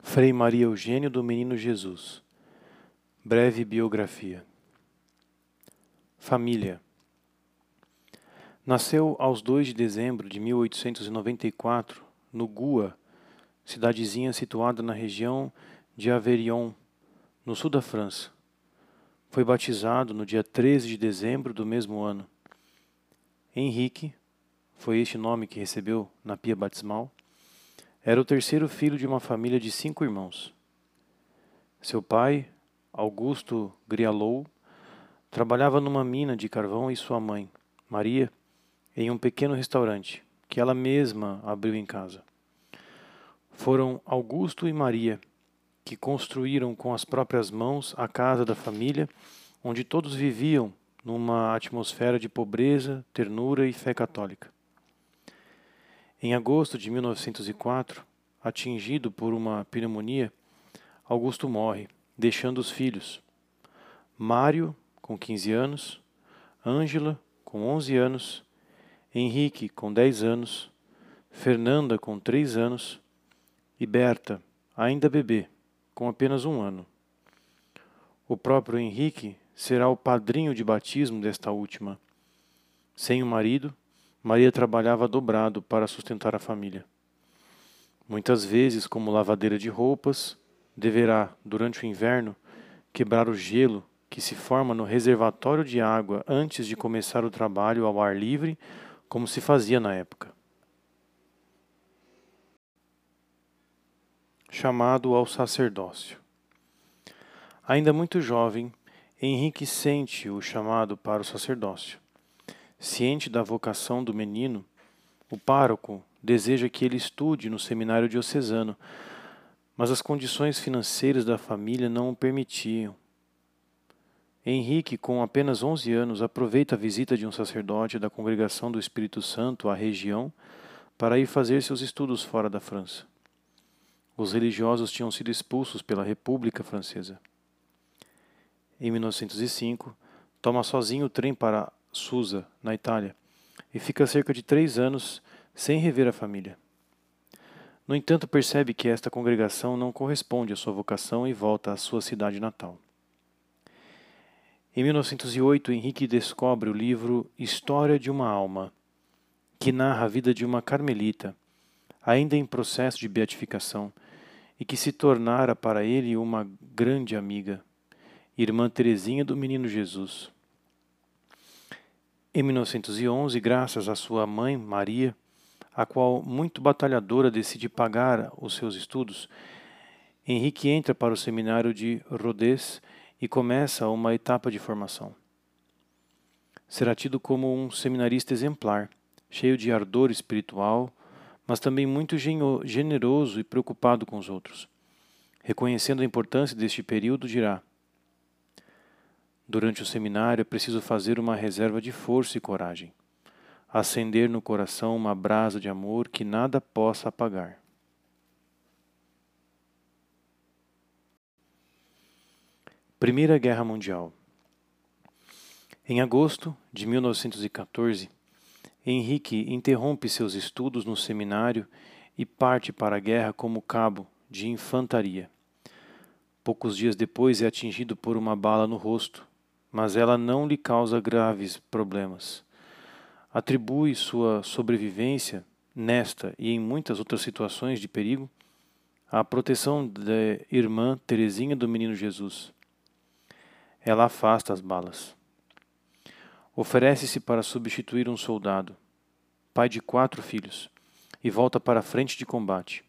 Frei Maria Eugênio do Menino Jesus. Breve biografia. Família. Nasceu aos 2 de dezembro de 1894 no Gua, cidadezinha situada na região de Averion, no sul da França. Foi batizado no dia 13 de dezembro do mesmo ano. Henrique, foi este nome que recebeu na pia batismal, era o terceiro filho de uma família de cinco irmãos. Seu pai, Augusto Grialou, trabalhava numa mina de carvão e sua mãe, Maria, em um pequeno restaurante que ela mesma abriu em casa. Foram Augusto e Maria que construíram com as próprias mãos a casa da família, onde todos viviam numa atmosfera de pobreza, ternura e fé católica. Em agosto de 1904, atingido por uma pneumonia, Augusto morre, deixando os filhos: Mário, com 15 anos, Ângela, com 11 anos, Henrique, com 10 anos, Fernanda, com 3 anos e Berta, ainda bebê, com apenas um ano. O próprio Henrique será o padrinho de batismo desta última. Sem o marido, Maria trabalhava dobrado para sustentar a família. Muitas vezes, como lavadeira de roupas, deverá, durante o inverno, quebrar o gelo que se forma no reservatório de água antes de começar o trabalho ao ar livre, como se fazia na época. chamado ao sacerdócio. Ainda muito jovem, Henrique sente o chamado para o sacerdócio. Ciente da vocação do menino, o pároco deseja que ele estude no seminário diocesano, mas as condições financeiras da família não o permitiam. Henrique, com apenas 11 anos, aproveita a visita de um sacerdote da Congregação do Espírito Santo à região para ir fazer seus estudos fora da França. Os religiosos tinham sido expulsos pela República Francesa. Em 1905, toma sozinho o trem para Susa, na Itália, e fica cerca de três anos sem rever a família. No entanto, percebe que esta congregação não corresponde à sua vocação e volta à sua cidade natal. Em 1908, Henrique descobre o livro História de uma Alma, que narra a vida de uma carmelita, ainda em processo de beatificação, e que se tornara para ele uma grande amiga, irmã Teresinha do Menino Jesus. Em 1911, graças à sua mãe, Maria, a qual, muito batalhadora, decide pagar os seus estudos, Henrique entra para o seminário de Rodez e começa uma etapa de formação. Será tido como um seminarista exemplar, cheio de ardor espiritual, mas também muito generoso e preocupado com os outros. Reconhecendo a importância deste período, dirá: Durante o seminário é preciso fazer uma reserva de força e coragem, acender no coração uma brasa de amor que nada possa apagar. Primeira Guerra Mundial. Em agosto de 1914, Henrique interrompe seus estudos no seminário e parte para a guerra como cabo de infantaria. Poucos dias depois é atingido por uma bala no rosto, mas ela não lhe causa graves problemas. Atribui sua sobrevivência, nesta e em muitas outras situações de perigo, à proteção da irmã Teresinha do Menino Jesus. Ela afasta as balas. Oferece-se para substituir um soldado, pai de quatro filhos, e volta para a frente de combate.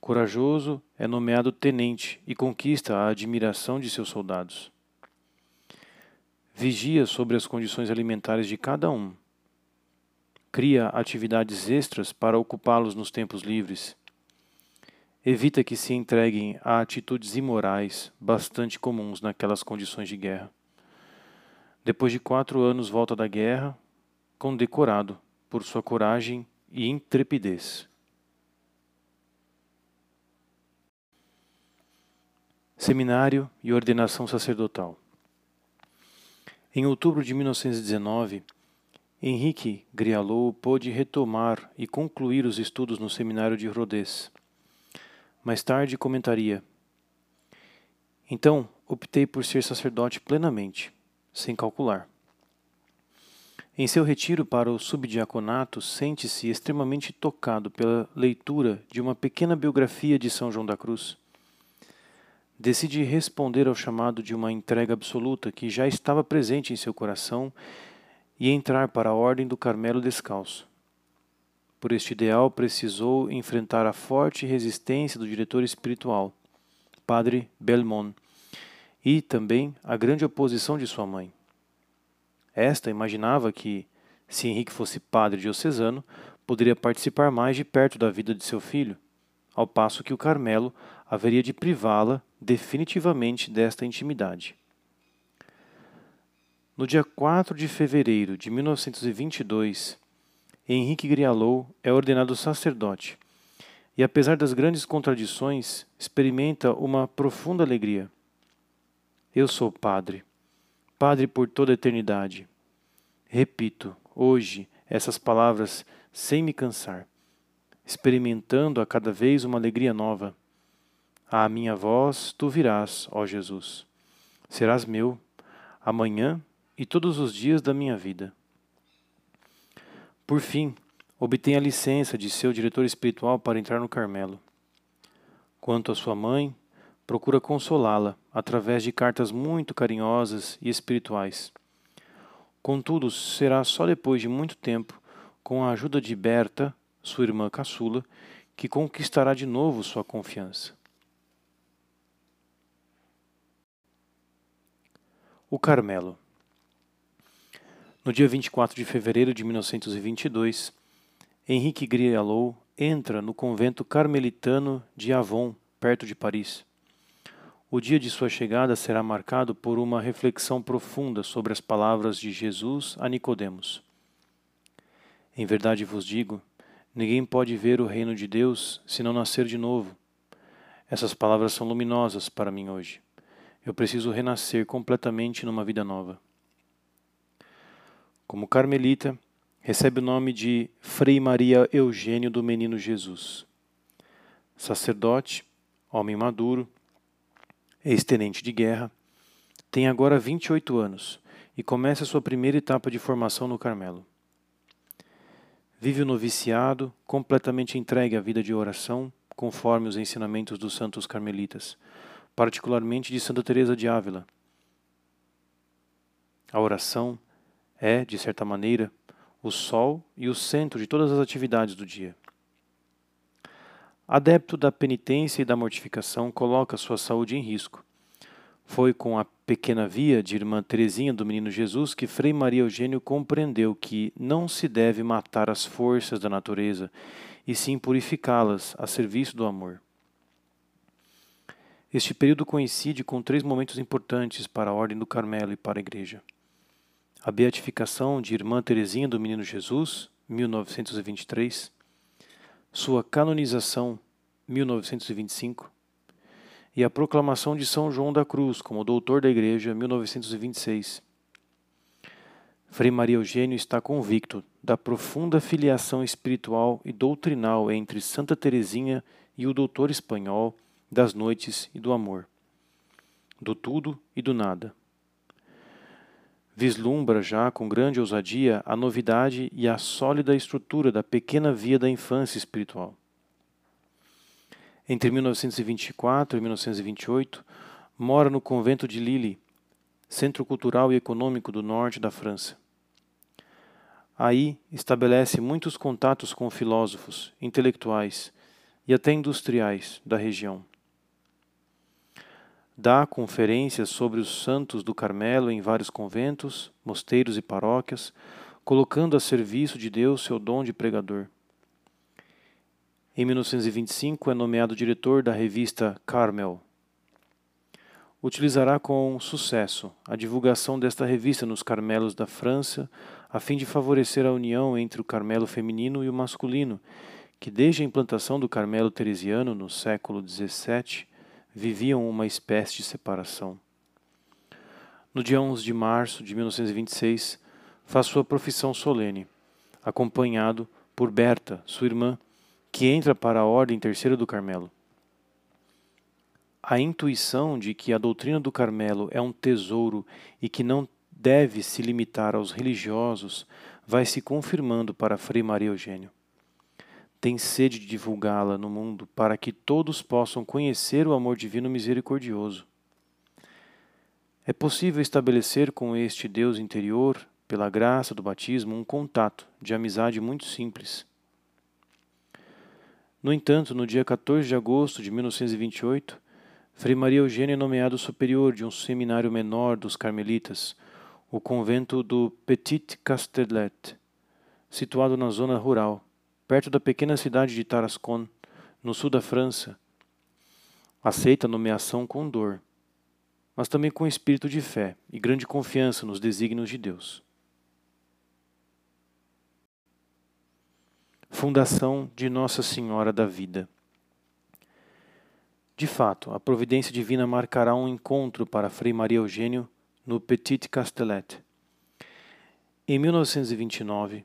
Corajoso, é nomeado tenente e conquista a admiração de seus soldados. Vigia sobre as condições alimentares de cada um. Cria atividades extras para ocupá-los nos tempos livres. Evita que se entreguem a atitudes imorais bastante comuns naquelas condições de guerra. Depois de quatro anos volta da guerra, condecorado por sua coragem e intrepidez. Seminário e ordenação sacerdotal. Em outubro de 1919, Henrique Grialou pôde retomar e concluir os estudos no seminário de Rodez. Mais tarde comentaria: Então, optei por ser sacerdote plenamente, sem calcular. Em seu retiro para o subdiaconato, sente-se extremamente tocado pela leitura de uma pequena biografia de São João da Cruz. Decide responder ao chamado de uma entrega absoluta que já estava presente em seu coração e entrar para a Ordem do Carmelo Descalço. Por este ideal, precisou enfrentar a forte resistência do diretor espiritual, Padre Belmont, e também a grande oposição de sua mãe. Esta imaginava que, se Henrique fosse padre diocesano, poderia participar mais de perto da vida de seu filho, ao passo que o Carmelo haveria de privá-la definitivamente desta intimidade. No dia 4 de fevereiro de 1922, Henrique Grialou é ordenado sacerdote e, apesar das grandes contradições, experimenta uma profunda alegria. Eu sou padre, Padre por toda a eternidade. Repito, hoje, essas palavras sem me cansar, experimentando a cada vez uma alegria nova. À minha voz tu virás, ó Jesus. Serás meu, amanhã e todos os dias da minha vida. Por fim, obtém a licença de seu diretor espiritual para entrar no Carmelo. Quanto à sua mãe, procura consolá-la através de cartas muito carinhosas e espirituais. Contudo, será só depois de muito tempo, com a ajuda de Berta, sua irmã caçula, que conquistará de novo sua confiança. O Carmelo No dia 24 de fevereiro de 1922, Henrique Grialou entra no convento carmelitano de Avon, perto de Paris. O dia de sua chegada será marcado por uma reflexão profunda sobre as palavras de Jesus a Nicodemos. Em verdade vos digo, ninguém pode ver o reino de Deus se não nascer de novo. Essas palavras são luminosas para mim hoje. Eu preciso renascer completamente numa vida nova. Como carmelita, recebe o nome de Frei Maria Eugênio do Menino Jesus. Sacerdote, homem maduro, ex-tenente de guerra, tem agora 28 anos e começa sua primeira etapa de formação no Carmelo. Vive o noviciado, completamente entregue à vida de oração, conforme os ensinamentos dos santos carmelitas, particularmente de Santa Teresa de Ávila. A oração é, de certa maneira, o sol e o centro de todas as atividades do dia. Adepto da penitência e da mortificação, coloca sua saúde em risco. Foi com a pequena via de irmã Teresinha do Menino Jesus que Frei Maria Eugênio compreendeu que não se deve matar as forças da natureza, e sim purificá-las a serviço do amor. Este período coincide com três momentos importantes para a Ordem do Carmelo e para a Igreja. A beatificação de Irmã Teresinha do Menino Jesus, 1923, sua canonização, 1925, e a proclamação de São João da Cruz como doutor da Igreja, 1926. Frei Maria Eugênio está convicto da profunda filiação espiritual e doutrinal entre Santa Teresinha e o doutor espanhol das noites e do amor, do tudo e do nada. Vislumbra já com grande ousadia a novidade e a sólida estrutura da pequena via da infância espiritual. Entre 1924 e 1928, mora no convento de Lille, centro cultural e econômico do norte da França. Aí estabelece muitos contatos com filósofos, intelectuais e até industriais da região dá conferências sobre os santos do Carmelo em vários conventos, mosteiros e paróquias, colocando a serviço de Deus seu dom de pregador. Em 1925 é nomeado diretor da revista Carmel. Utilizará com sucesso a divulgação desta revista nos Carmelos da França, a fim de favorecer a união entre o Carmelo feminino e o masculino, que desde a implantação do Carmelo teresiano no século XVII viviam uma espécie de separação. No dia 11 de março de 1926, faz sua profissão solene, acompanhado por Berta, sua irmã, que entra para a Ordem Terceira do Carmelo. a intuição de que a doutrina do Carmelo é um tesouro e que não deve se limitar aos religiosos vai se confirmando para Frei Maria Eugênio. Tem sede de divulgá-la no mundo para que todos possam conhecer o amor divino misericordioso. É possível estabelecer com este Deus interior, pela graça do batismo, um contato de amizade muito simples. No entanto, no dia 14 de agosto de 1928, Frei Maria Eugênio é nomeado superior de um seminário menor dos carmelitas, o convento do Petit Castellet, situado na zona rural, perto da pequena cidade de Tarascon, no sul da França. Aceita a nomeação com dor, mas também com espírito de fé e grande confiança nos desígnios de Deus. Fundação de Nossa Senhora da Vida. De fato, a providência divina marcará um encontro para Frei Maria Eugênio no Petit Castellet. Em 1929,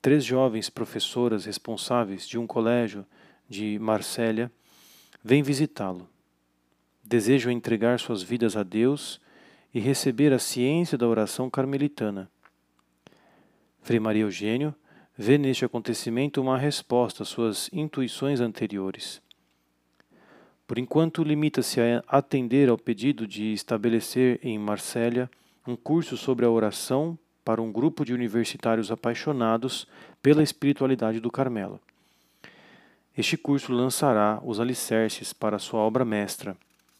três jovens professoras responsáveis de um colégio de Marsella vêm visitá-lo. Desejam entregar suas vidas a Deus e receber a ciência da oração carmelitana. Frei Maria Eugênio vê neste acontecimento uma resposta às suas intuições anteriores. Por enquanto, limita-se a atender ao pedido de estabelecer em Marsella um curso sobre a oração para um grupo de universitários apaixonados pela espiritualidade do Carmelo. Este curso lançará os alicerces para sua obra mestra,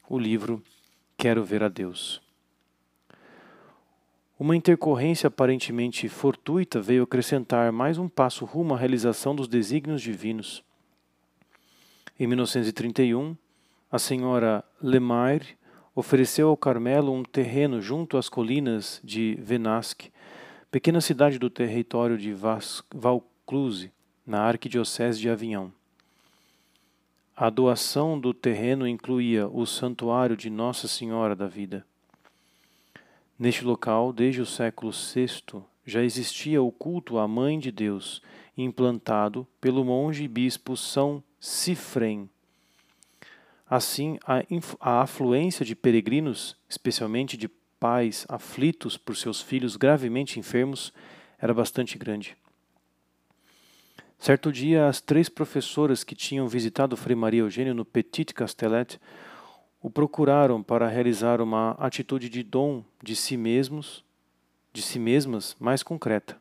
o livro Quero Ver a Deus. Uma intercorrência aparentemente fortuita veio acrescentar mais um passo rumo à realização dos desígnios divinos. Em 1931, a senhora Lemaire ofereceu ao Carmelo um terreno junto às colinas de Venasque, pequena cidade do território de Vaucluse, na arquidiocese de Avignon. A doação do terreno incluía o santuário de Nossa Senhora da Vida. Neste local, desde o século VI, já existia o culto à Mãe de Deus, implantado pelo monge e bispo São Cifrem Assim, a, a afluência de peregrinos, especialmente de pais aflitos por seus filhos gravemente enfermos, era bastante grande. Certo dia, as três professoras que tinham visitado Frei Maria Eugênio no Petit Castellet o procuraram para realizar uma atitude de dom de si mesmos, de si mesmas, mais concreta.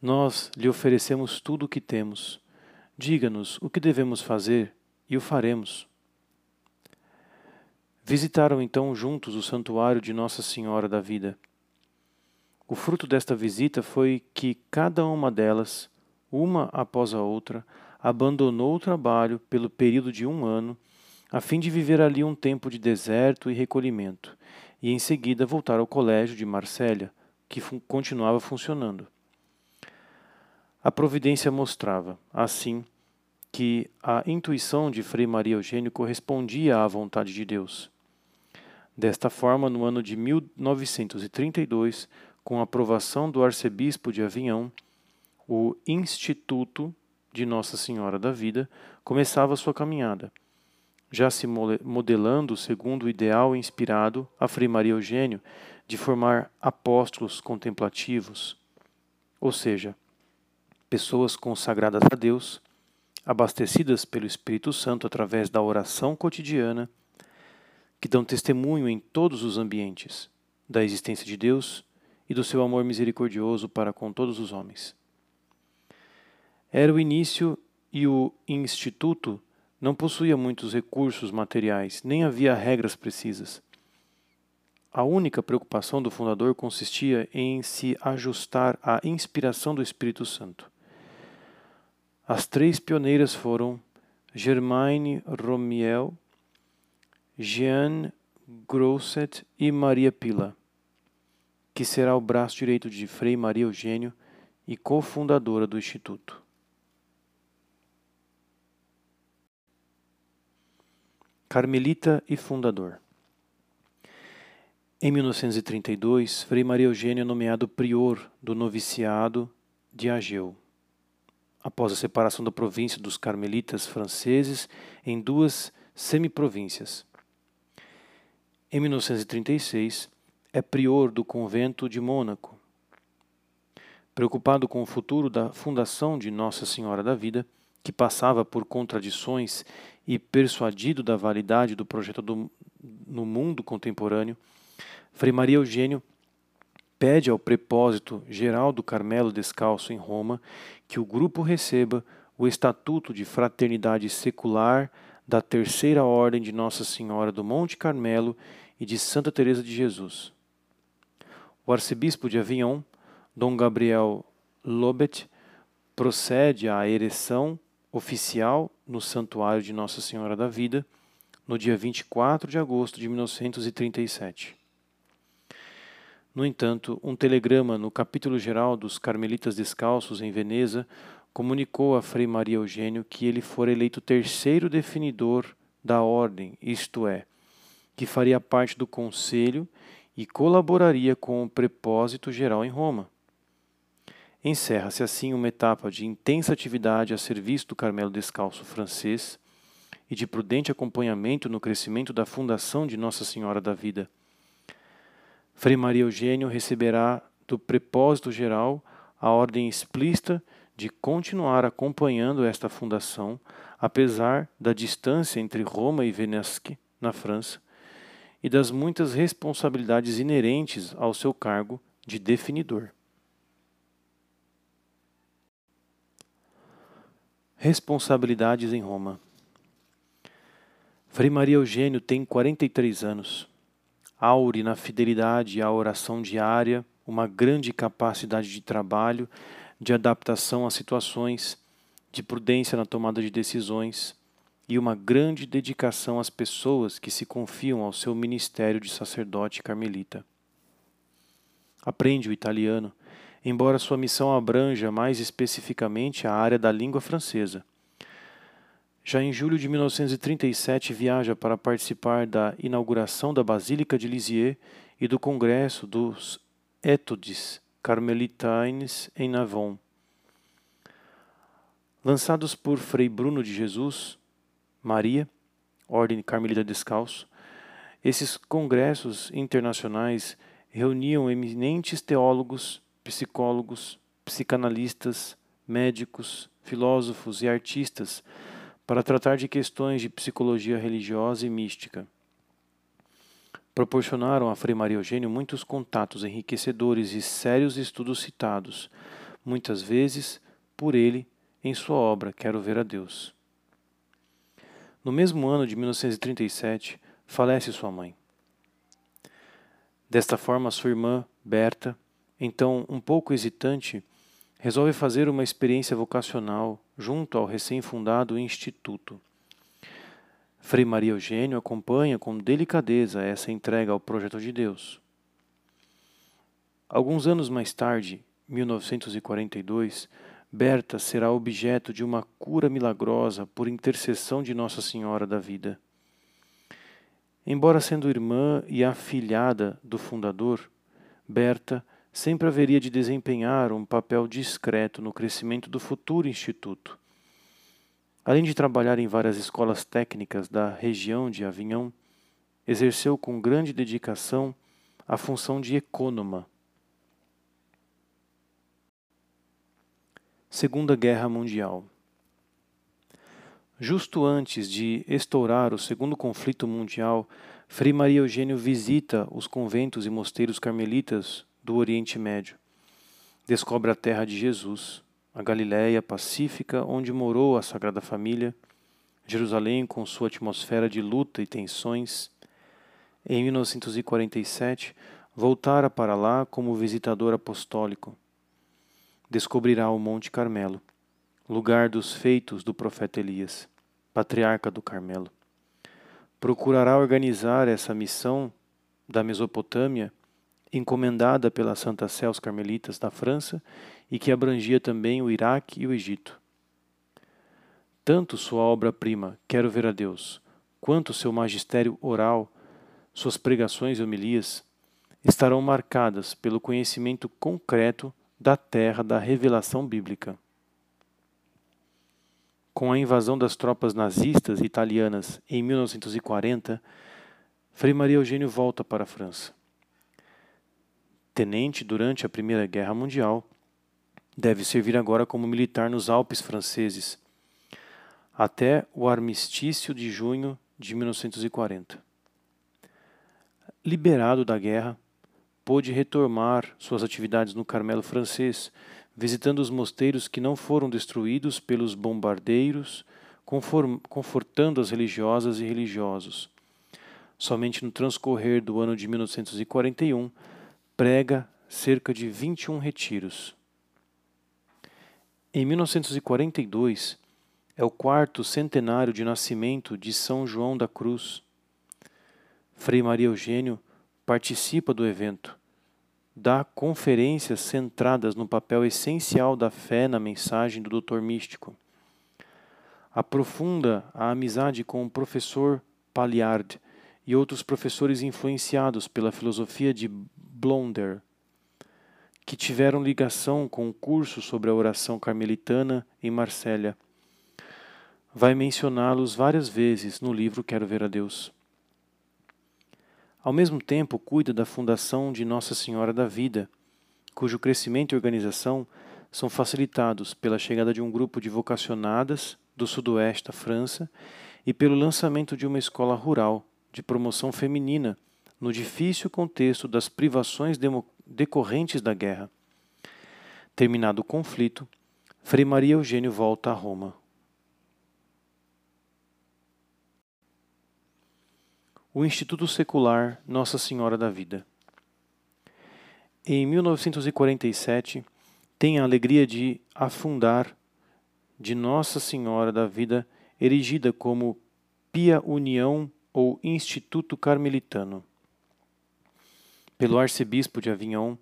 Nós lhe oferecemos tudo o que temos. Diga-nos o que devemos fazer e o faremos. Visitaram então juntos o santuário de Nossa Senhora da Vida. O fruto desta visita foi que cada uma delas, uma após a outra, abandonou o trabalho pelo período de um ano, a fim de viver ali um tempo de deserto e recolhimento, e em seguida voltar ao colégio de Marsella, que fun continuava funcionando. A providência mostrava, assim, que a intuição de Frei Maria Eugênio correspondia à vontade de Deus. Desta forma, no ano de 1932, com a aprovação do arcebispo de Avignon, o Instituto de Nossa Senhora da Vida começava sua caminhada, já se modelando segundo o ideal inspirado a Frei Maria Eugênio de formar apóstolos contemplativos, ou seja, pessoas consagradas a Deus abastecidas pelo Espírito Santo através da oração cotidiana, que dão testemunho em todos os ambientes da existência de Deus e do seu amor misericordioso para com todos os homens. Era o início e o instituto não possuía muitos recursos materiais, nem havia regras precisas. A única preocupação do fundador consistia em se ajustar à inspiração do Espírito Santo. As três pioneiras foram Germaine Romiel, Jeanne Grosset e Maria Pila, que será o braço direito de Frei Maria Eugênio e cofundadora do Instituto. Carmelita e fundador. Em 1932, Frei Maria Eugênio é nomeado prior do noviciado de Ageu após a separação da província dos carmelitas franceses em duas semiprovíncias. Em 1936, é prior do convento de Mônaco. Preocupado com o futuro da fundação de Nossa Senhora da Vida, que passava por contradições e persuadido da validade do projeto do, no mundo contemporâneo, Frei Maria Eugênio pede ao prepósito geral do Carmelo Descalço em Roma que o grupo receba o Estatuto de Fraternidade Secular da Terceira Ordem de Nossa Senhora do Monte Carmelo e de Santa Teresa de Jesus. O arcebispo de Avignon, Dom Gabriel Lobet, procede à ereção oficial no Santuário de Nossa Senhora da Vida no dia 24 de agosto de 1937. No entanto, um telegrama no capítulo geral dos Carmelitas Descalços em Veneza comunicou a Frei Maria Eugênio que ele fora eleito terceiro definidor da ordem, isto é, que faria parte do conselho e colaboraria com o prepósito geral em Roma. Encerra-se assim uma etapa de intensa atividade a serviço do Carmelo Descalço francês e de prudente acompanhamento no crescimento da fundação de Nossa Senhora da Vida Frei Maria Eugênio receberá do prepósito geral a ordem explícita de continuar acompanhando esta fundação, apesar da distância entre Roma e Venesque, na França, e das muitas responsabilidades inerentes ao seu cargo de definidor. Responsabilidades em Roma. Frei Maria Eugênio tem 43 anos aure na fidelidade à oração diária, uma grande capacidade de trabalho, de adaptação às situações, de prudência na tomada de decisões e uma grande dedicação às pessoas que se confiam ao seu ministério de sacerdote carmelita. Aprende o italiano, embora sua missão abranja mais especificamente a área da língua francesa. Já em julho de 1937 viaja para participar da inauguração da Basílica de Lisieux e do Congresso dos Études Carmelitaines em Navon. Lançados por Frei Bruno de Jesus, Maria, Ordem Carmelita Descalço, esses congressos internacionais reuniam eminentes teólogos, psicólogos, psicanalistas, médicos, filósofos e artistas para tratar de questões de psicologia religiosa e mística. Proporcionaram a Frei Maria Eugênio muitos contatos enriquecedores e sérios estudos citados, muitas vezes por ele em sua obra Quero Ver a Deus. No mesmo ano de 1937, falece sua mãe. Desta forma, sua irmã, Berta, então um pouco hesitante, resolve fazer uma experiência vocacional junto ao recém-fundado Instituto. Frei Maria Eugênio acompanha com delicadeza essa entrega ao projeto de Deus. Alguns anos mais tarde, 1942, Berta será objeto de uma cura milagrosa por intercessão de Nossa Senhora da Vida. Embora sendo irmã e afilhada do fundador, Berta sempre haveria de desempenhar um papel discreto no crescimento do futuro instituto. Além de trabalhar em várias escolas técnicas da região de Avignon, exerceu com grande dedicação a função de ecônoma. Segunda Guerra Mundial Justo antes de estourar o segundo conflito mundial, Frei Maria Eugênio visita os conventos e mosteiros carmelitas do Oriente Médio. Descobre a terra de Jesus, a Galiléia pacífica onde morou a Sagrada Família, Jerusalém com sua atmosfera de luta e tensões. Em 1947, voltara para lá como visitador apostólico. Descobrirá o Monte Carmelo, lugar dos feitos do profeta Elias, patriarca do Carmelo. Procurará organizar essa missão da Mesopotâmia encomendada pela Santa aos Carmelitas da França e que abrangia também o Iraque e o Egito. Tanto sua obra-prima, Quero Ver a Deus, quanto seu magistério oral, suas pregações e homilias, estarão marcadas pelo conhecimento concreto da terra da revelação bíblica. Com a invasão das tropas nazistas italianas em 1940, Frei Maria Eugênio volta para a França. Tenente durante a Primeira Guerra Mundial, deve servir agora como militar nos Alpes franceses, até o armistício de junho de 1940. Liberado da guerra, pôde retomar suas atividades no Carmelo francês, visitando os mosteiros que não foram destruídos pelos bombardeiros, confortando as religiosas e religiosos. Somente no transcorrer do ano de 1941, prega cerca de 21 retiros. Em 1942, é o quarto centenário de nascimento de São João da Cruz. Frei Maria Eugênio participa do evento dá conferências centradas no papel essencial da fé na mensagem do doutor místico. Aprofunda a amizade com o professor Palliard e outros professores influenciados pela filosofia de Blonder, que tiveram ligação com o curso sobre a oração carmelitana em Marsella. Vai mencioná-los várias vezes no livro Quero Ver a Deus. Ao mesmo tempo, cuida da fundação de Nossa Senhora da Vida, cujo crescimento e organização são facilitados pela chegada de um grupo de vocacionadas do sudoeste da França e pelo lançamento de uma escola rural de promoção feminina no difícil contexto das privações decorrentes da guerra. Terminado o conflito, Frei Maria Eugênio volta a Roma. o Instituto Secular Nossa Senhora da Vida. Em 1947, tem a alegria de afundar de Nossa Senhora da Vida, erigida como Pia União ou Instituto Carmelitano, pelo arcebispo de Avignon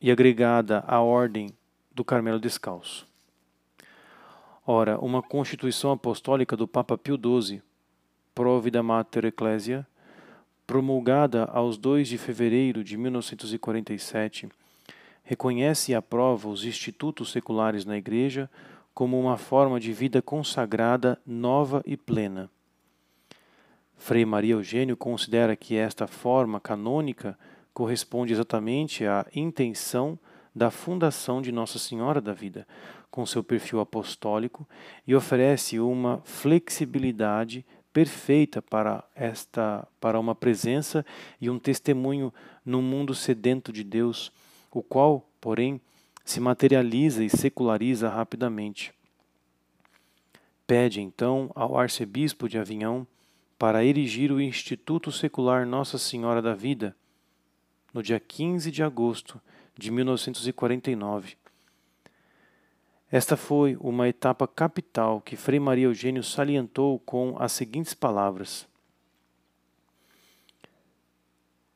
e agregada à Ordem do Carmelo Descalço. Ora, uma constituição apostólica do Papa Pio XII, Provida Mater Ecclesia, promulgada aos 2 de fevereiro de 1947, reconhece e aprova os institutos seculares na Igreja como uma forma de vida consagrada, nova e plena. Frei Maria Eugênio considera que esta forma canônica corresponde exatamente à intenção da fundação de Nossa Senhora da Vida, com seu perfil apostólico, e oferece uma flexibilidade perfeita para esta para uma presença e um testemunho num mundo sedento de Deus, o qual, porém, se materializa e seculariza rapidamente. Pede então ao arcebispo de Avignon para erigir o Instituto Secular Nossa Senhora da Vida no dia 15 de agosto de 1949 esta foi uma etapa capital que Frei Maria Eugênio salientou com as seguintes palavras: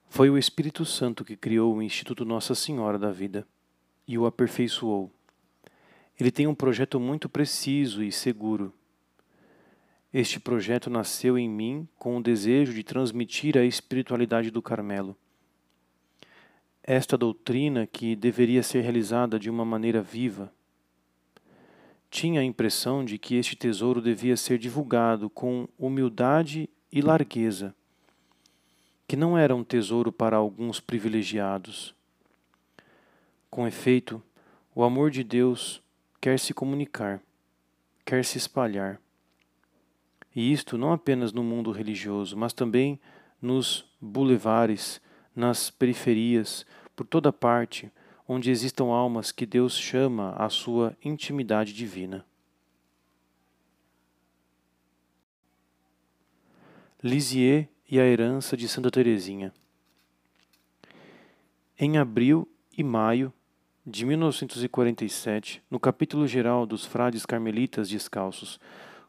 Foi o Espírito Santo que criou o Instituto Nossa Senhora da Vida e o aperfeiçoou. Ele tem um projeto muito preciso e seguro. Este projeto nasceu em mim com o desejo de transmitir a espiritualidade do Carmelo. Esta doutrina que deveria ser realizada de uma maneira viva, tinha a impressão de que este tesouro devia ser divulgado com humildade e largueza, que não era um tesouro para alguns privilegiados. Com efeito, o amor de Deus quer se comunicar, quer se espalhar. E isto não apenas no mundo religioso, mas também nos bulevares, nas periferias, por toda parte, onde existam almas que Deus chama à sua intimidade divina. Lisieux e a herança de Santa Teresinha. Em abril e maio de 1947, no capítulo geral dos frades carmelitas descalços,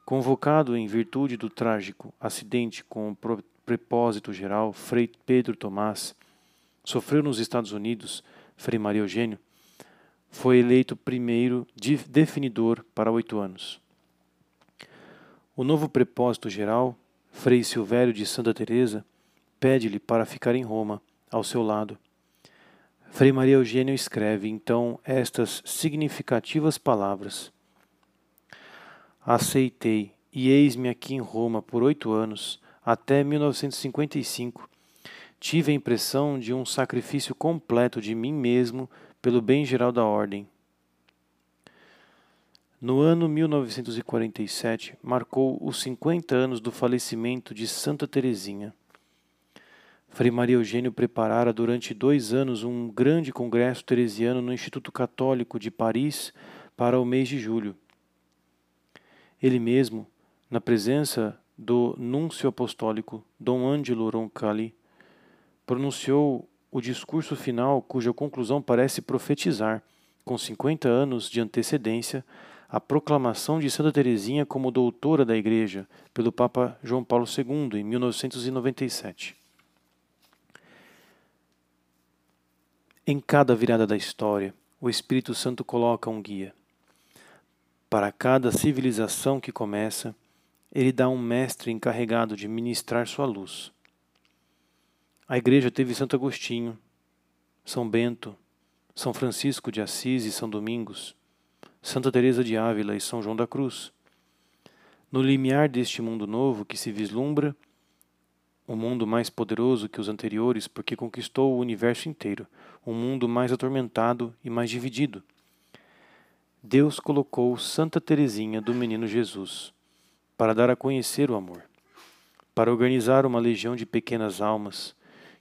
convocado em virtude do trágico acidente com o prepósito geral Frei Pedro Tomás, sofreu nos Estados Unidos Frei Maria Eugênio, foi eleito primeiro definidor para oito anos. O novo prepósito geral, Frei Silvério de Santa Teresa, pede-lhe para ficar em Roma, ao seu lado. Frei Maria Eugênio escreve então estas significativas palavras: aceitei e eis-me aqui em Roma por oito anos, até 1955. Tive a impressão de um sacrifício completo de mim mesmo pelo bem geral da ordem. No ano 1947, marcou os 50 anos do falecimento de Santa Teresinha. Frei Maria Eugênio preparara durante dois anos um grande congresso teresiano no Instituto Católico de Paris para o mês de julho. Ele mesmo, na presença do núncio apostólico Dom Angelo Roncalli, pronunciou o discurso final cuja conclusão parece profetizar, com 50 anos de antecedência, a proclamação de Santa Teresinha como doutora da Igreja pelo Papa João Paulo II em 1997. Em cada virada da história, o Espírito Santo coloca um guia. Para cada civilização que começa, ele dá um mestre encarregado de ministrar sua luz. A igreja teve Santo Agostinho, São Bento, São Francisco de Assis e São Domingos, Santa Teresa de Ávila e São João da Cruz. No limiar deste mundo novo que se vislumbra, um mundo mais poderoso que os anteriores porque conquistou o universo inteiro, um mundo mais atormentado e mais dividido. Deus colocou Santa Teresinha do Menino Jesus para dar a conhecer o amor, para organizar uma legião de pequenas almas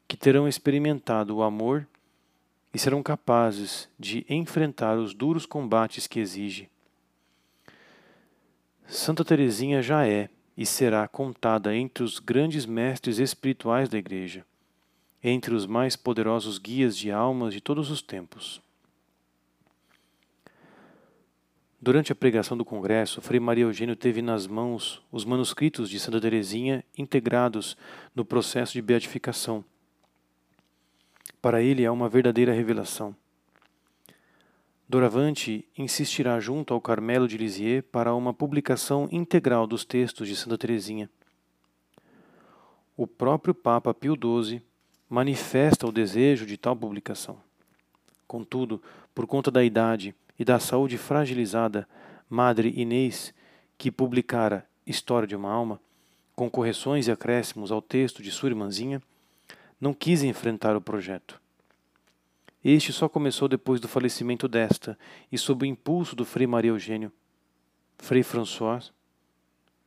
que terão experimentado o amor e serão capazes de enfrentar os duros combates que exige. Santa Teresinha já é e será contada entre os grandes mestres espirituais da Igreja, entre os mais poderosos guias de almas de todos os tempos. Durante a pregação do congresso, Frei Maria Eugênio teve nas mãos os manuscritos de Santa Teresinha integrados no processo de beatificação para ele é uma verdadeira revelação. Doravante insistirá junto ao Carmelo de Lisieux para uma publicação integral dos textos de Santa Teresinha. O próprio Papa Pio XII manifesta o desejo de tal publicação. Contudo, por conta da idade e da saúde fragilizada, Madre Inês, que publicara História de uma Alma, com correções e acréscimos ao texto de sua irmãzinha, não quis enfrentar o projeto. Este só começou depois do falecimento desta e sob o impulso do Frei Maria Eugênio. Frei François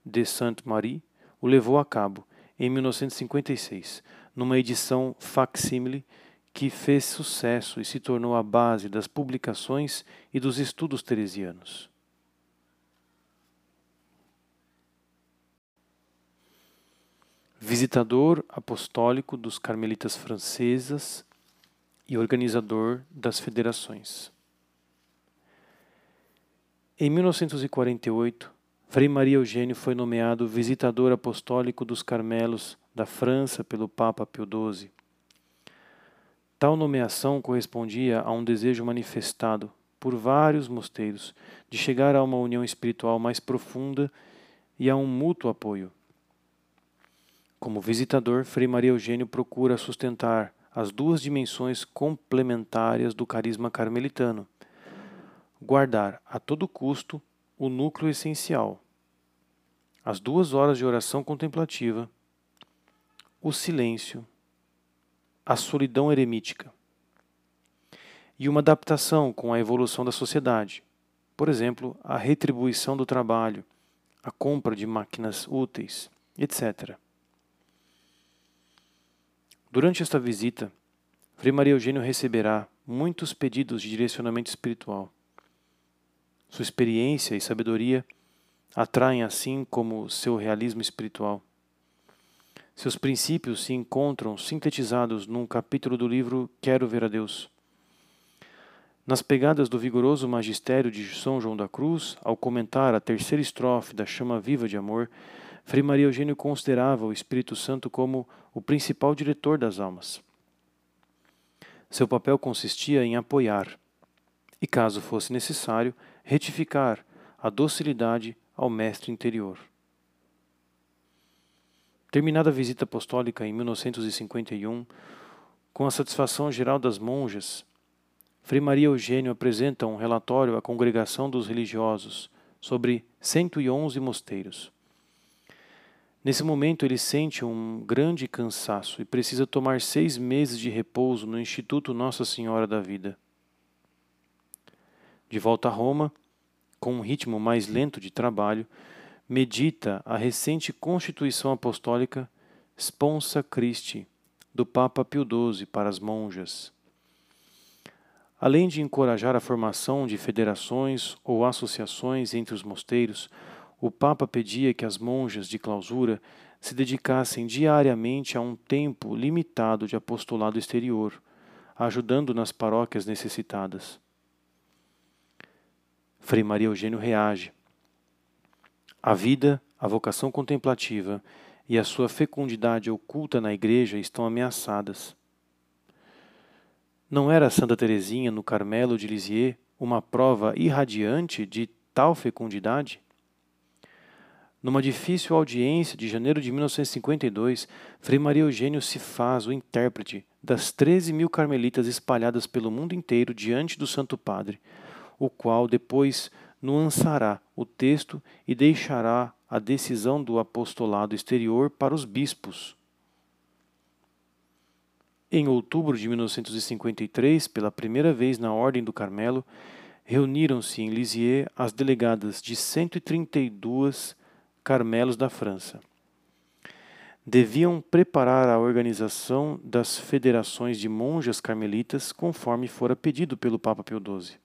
de Sainte-Marie o levou a cabo em 1956, numa edição facsimile que fez sucesso e se tornou a base das publicações e dos estudos teresianos. Visitador apostólico dos carmelitas francesas e organizador das federações. Em 1948, Frei Maria Eugênio foi nomeado visitador apostólico dos Carmelos da França pelo Papa Pio XII. Tal nomeação correspondia a um desejo manifestado por vários mosteiros de chegar a uma união espiritual mais profunda e a um mútuo apoio. Como visitador, Frei Maria Eugênio procura sustentar as duas dimensões complementares do carisma carmelitano. Guardar a todo custo o núcleo essencial, as duas horas de oração contemplativa, o silêncio, a solidão eremítica. E uma adaptação com a evolução da sociedade, por exemplo, a retribuição do trabalho, a compra de máquinas úteis, etc. Durante esta visita, Frei Maria Eugênio receberá muitos pedidos de direcionamento espiritual. Sua experiência e sabedoria atraem assim como seu realismo espiritual. Seus princípios se encontram sintetizados num capítulo do livro Quero Ver a Deus. Nas pegadas do vigoroso magistério de São João da Cruz, ao comentar a terceira estrofe da Chama Viva de Amor, Frei Maria Eugênio considerava o Espírito Santo como o principal diretor das almas. Seu papel consistia em apoiar e, caso fosse necessário, retificar a docilidade ao mestre interior. Terminada a visita apostólica em 1951, com a satisfação geral das monjas, Frei Maria Eugênio apresenta um relatório à congregação dos religiosos sobre 111 mosteiros. Nesse momento, ele sente um grande cansaço e precisa tomar seis meses de repouso no Instituto Nossa Senhora da Vida. De volta a Roma, com um ritmo mais lento de trabalho, medita a recente Constituição Apostólica Sponsa Christi, do Papa Pio XII para as monjas. Além de encorajar a formação de federações ou associações entre os mosteiros, o Papa pedia que as monjas de clausura se dedicassem diariamente a um tempo limitado de apostolado exterior, ajudando nas paróquias necessitadas. Frei Maria Eugênio reage. A vida, a vocação contemplativa e a sua fecundidade oculta na Igreja estão ameaçadas. Não era Santa Teresinha no Carmelo de Lisieux uma prova irradiante de tal fecundidade? Numa difícil audiência de janeiro de 1952, Frei Maria Eugênio se faz o intérprete das 13 mil carmelitas espalhadas pelo mundo inteiro diante do Santo Padre, o qual depois nuançará o texto e deixará a decisão do apostolado exterior para os bispos. Em outubro de 1953, pela primeira vez na Ordem do Carmelo, reuniram-se em Lisieux as delegadas de 132 Carmelos da França. Deviam preparar a organização das federações de monjas carmelitas conforme fora pedido pelo Papa Pio XII.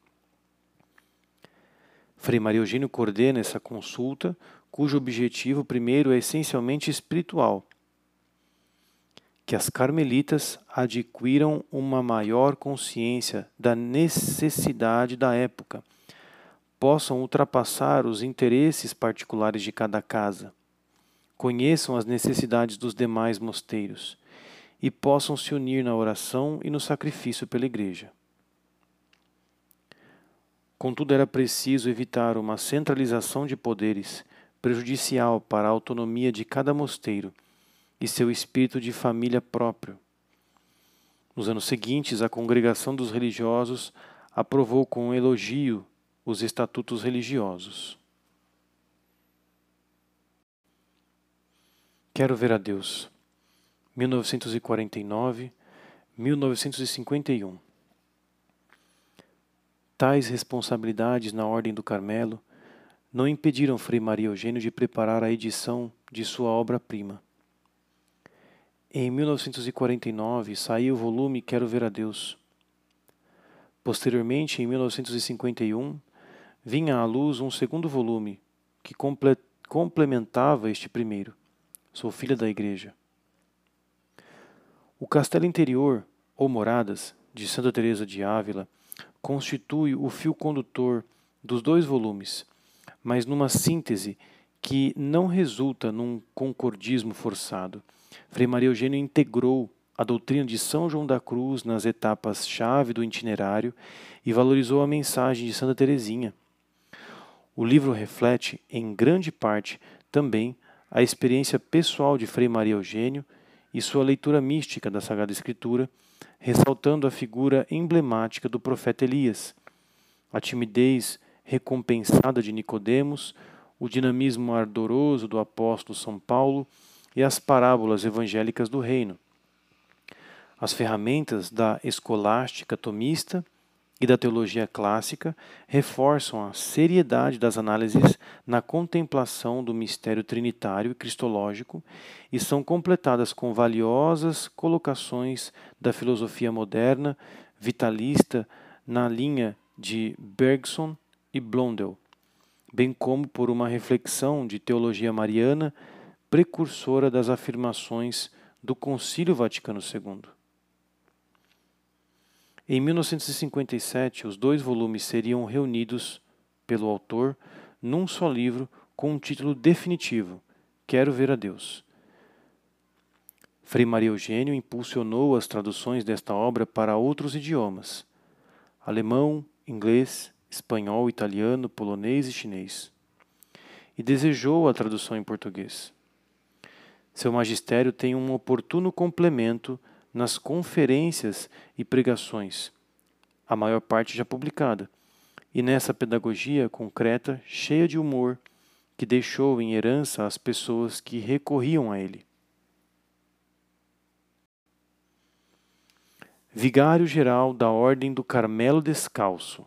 Frei Maria Eugênio coordena essa consulta, cujo objetivo primeiro é essencialmente espiritual. Que as carmelitas adquiram uma maior consciência da necessidade da época possam ultrapassar os interesses particulares de cada casa, conheçam as necessidades dos demais mosteiros e possam se unir na oração e no sacrifício pela Igreja. Contudo, era preciso evitar uma centralização de poderes prejudicial para a autonomia de cada mosteiro e seu espírito de família próprio. Nos anos seguintes, a congregação dos religiosos aprovou com elogio os estatutos religiosos. Quero ver a Deus. 1949, 1951. Tais responsabilidades na Ordem do Carmelo não impediram Frei Maria Eugênio de preparar a edição de sua obra-prima. Em 1949 saiu o volume Quero Ver a Deus. Posteriormente, em 1951, vinha à luz um segundo volume que comple complementava este primeiro. Sou filha da Igreja. O castelo interior, ou moradas, de Santa Teresa de Ávila, constitui o fio condutor dos dois volumes, mas numa síntese que não resulta num concordismo forçado. Frei Maria Eugênio integrou a doutrina de São João da Cruz nas etapas-chave do itinerário e valorizou a mensagem de Santa Teresinha o livro reflete, em grande parte, também a experiência pessoal de Frei Maria Eugênio e sua leitura mística da Sagrada Escritura, ressaltando a figura emblemática do profeta Elias, a timidez recompensada de Nicodemos, o dinamismo ardoroso do apóstolo São Paulo e as parábolas evangélicas do reino. As ferramentas da escolástica tomista e da teologia clássica reforçam a seriedade das análises na contemplação do mistério trinitário e cristológico e são completadas com valiosas colocações da filosofia moderna vitalista na linha de Bergson e Blondel, bem como por uma reflexão de teologia mariana precursora das afirmações do Concílio Vaticano II. Em 1957, os dois volumes seriam reunidos pelo autor num só livro com um título definitivo: Quero Ver a Deus. Frei Maria Eugênio impulsionou as traduções desta obra para outros idiomas: alemão, inglês, espanhol, italiano, polonês e chinês. E desejou a tradução em português. Seu magistério tem um oportuno complemento nas conferências e pregações, a maior parte já publicada, e nessa pedagogia concreta, cheia de humor, que deixou em herança as pessoas que recorriam a ele. Vigário-geral da Ordem do Carmelo Descalço.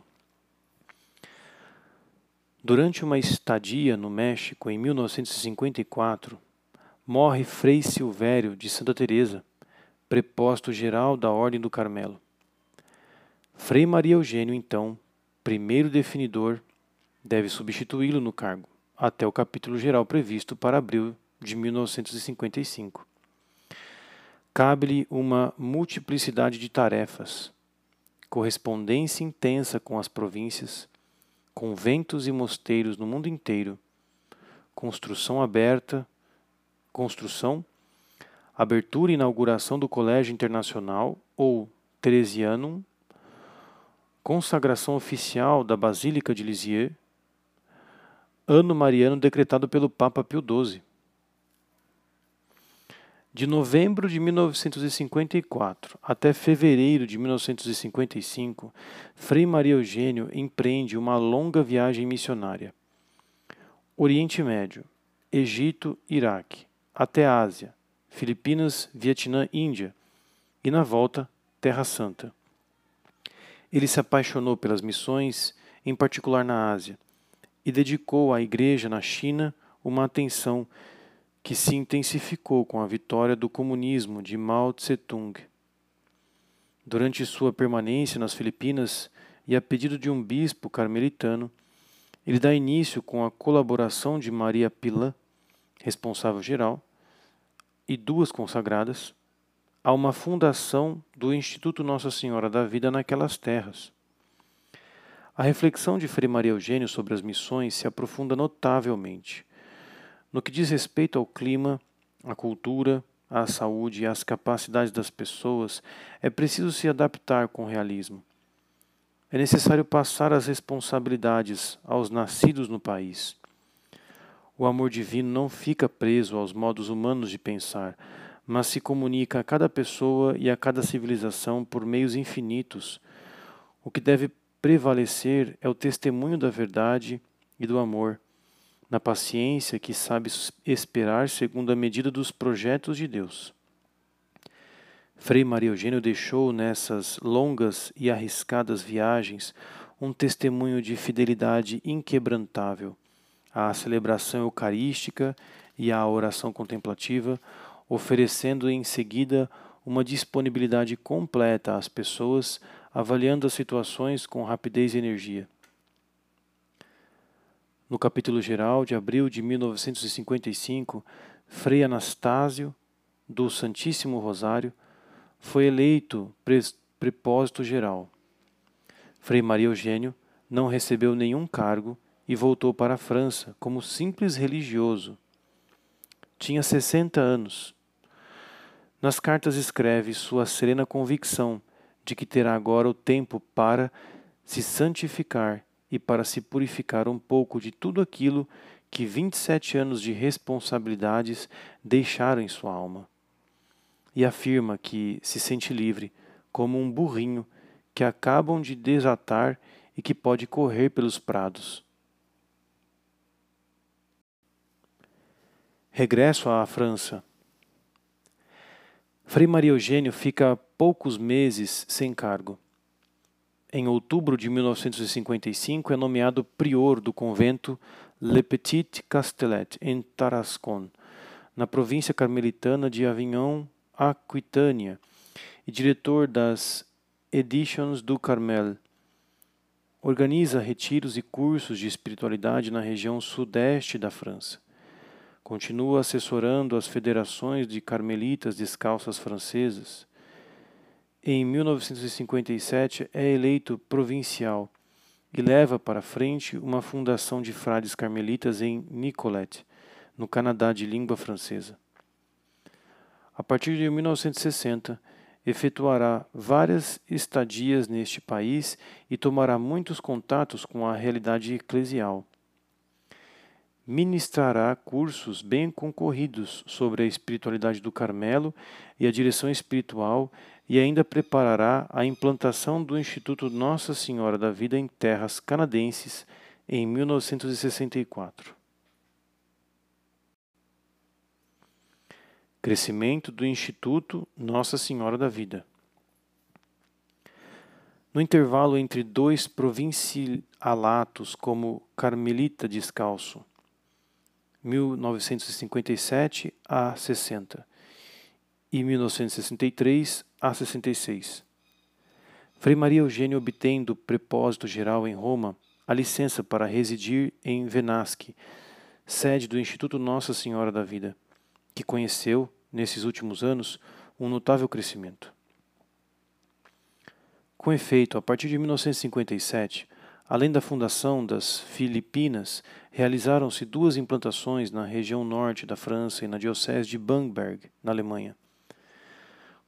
Durante uma estadia no México em 1954, morre Frei Silvério de Santa Teresa, preposto geral da Ordem do Carmelo. Frei Maria Eugênio, então, primeiro definidor, deve substituí-lo no cargo, até o capítulo geral previsto para abril de 1955 cabe-lhe uma multiplicidade de tarefas, correspondência intensa com as províncias, conventos e mosteiros no mundo inteiro, construção aberta, construção, abertura e inauguração do Colégio Internacional ou Teresianum, consagração oficial da Basílica de Lisieux, ano mariano decretado pelo Papa Pio XII de novembro de 1954 até fevereiro de 1955, Frei Maria Eugênio empreende uma longa viagem missionária. Oriente Médio, Egito, Iraque, até Ásia, Filipinas, Vietnã, Índia e na volta, Terra Santa. Ele se apaixonou pelas missões, em particular na Ásia, e dedicou à Igreja na China uma atenção que se intensificou com a vitória do comunismo de Mao Tse-tung. Durante sua permanência nas Filipinas e a pedido de um bispo carmelitano, ele dá início com a colaboração de Maria Pilã, responsável geral, e duas consagradas, a uma fundação do Instituto Nossa Senhora da Vida naquelas terras. A reflexão de Frei Maria Eugênio sobre as missões se aprofunda notavelmente no que diz respeito ao clima, à cultura, à saúde e às capacidades das pessoas, é preciso se adaptar com realismo. É necessário passar as responsabilidades aos nascidos no país. O amor divino não fica preso aos modos humanos de pensar, mas se comunica a cada pessoa e a cada civilização por meios infinitos. O que deve prevalecer é o testemunho da verdade e do amor na paciência que sabe esperar segundo a medida dos projetos de Deus. Frei Maria Eugênio deixou nessas longas e arriscadas viagens um testemunho de fidelidade inquebrantável à celebração eucarística e à oração contemplativa, oferecendo em seguida uma disponibilidade completa às pessoas, avaliando as situações com rapidez e energia. No capítulo geral de abril de 1955, Frei Anastásio, do Santíssimo Rosário, foi eleito prepósito geral. Frei Maria Eugênio não recebeu nenhum cargo e voltou para a França como simples religioso. Tinha 60 anos. Nas cartas escreve sua serena convicção de que terá agora o tempo para se santificar e para se purificar um pouco de tudo aquilo que 27 anos de responsabilidades deixaram em sua alma. E afirma que se sente livre, como um burrinho que acabam de desatar e que pode correr pelos prados. Regresso à França. Frei Maria Eugênio fica poucos meses sem cargo em outubro de 1955, é nomeado prior do convento Le Petit Castellet, em Tarascon, na província carmelitana de Avignon, Aquitânia, e diretor das Editions do Carmel. Organiza retiros e cursos de espiritualidade na região sudeste da França. Continua assessorando as federações de carmelitas descalças francesas em 1957 é eleito provincial e leva para frente uma fundação de frades carmelitas em Nicolet, no Canadá de língua francesa. A partir de 1960, efetuará várias estadias neste país e tomará muitos contatos com a realidade eclesial. Ministrará cursos bem concorridos sobre a espiritualidade do Carmelo e a direção espiritual e ainda preparará a implantação do Instituto Nossa Senhora da Vida em terras canadenses em 1964. Crescimento do Instituto Nossa Senhora da Vida. No intervalo entre dois provincialatos como Carmelita Descalço, 1957 a 60 e 1963 a 66. Frei Maria Eugênio obtém do prepósito geral em Roma a licença para residir em Venasque, sede do Instituto Nossa Senhora da Vida, que conheceu, nesses últimos anos, um notável crescimento. Com efeito, a partir de 1957, além da fundação das Filipinas, realizaram-se duas implantações na região norte da França e na diocese de Bamberg, na Alemanha.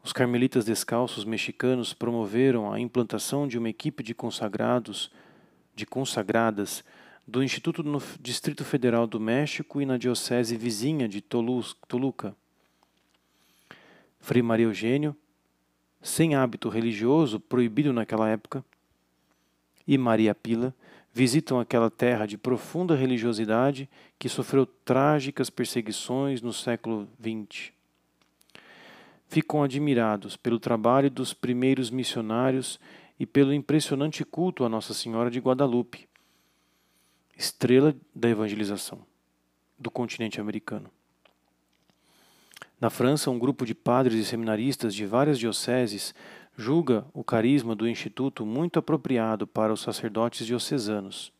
Os carmelitas descalços mexicanos promoveram a implantação de uma equipe de consagrados, de consagradas, do Instituto no Distrito Federal do México e na diocese vizinha de Toluca. Frei Maria Eugênio, sem hábito religioso proibido naquela época, e Maria Pila visitam aquela terra de profunda religiosidade que sofreu trágicas perseguições no século XX. Ficam admirados pelo trabalho dos primeiros missionários e pelo impressionante culto a Nossa Senhora de Guadalupe, estrela da evangelização do continente americano. Na França, um grupo de padres e seminaristas de várias dioceses julga o carisma do Instituto muito apropriado para os sacerdotes diocesanos.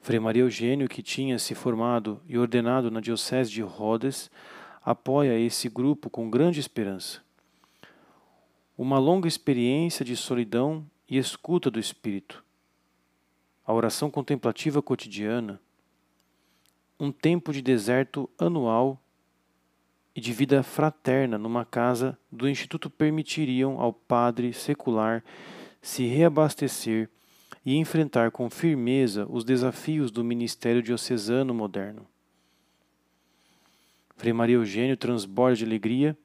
Frei Maria Eugênio, que tinha se formado e ordenado na Diocese de Rhodes, apoia esse grupo com grande esperança. Uma longa experiência de solidão e escuta do Espírito, a oração contemplativa cotidiana, um tempo de deserto anual e de vida fraterna numa casa do Instituto permitiriam ao padre secular se reabastecer e enfrentar com firmeza os desafios do ministério diocesano moderno. Frei Maria Eugênio transborda de alegria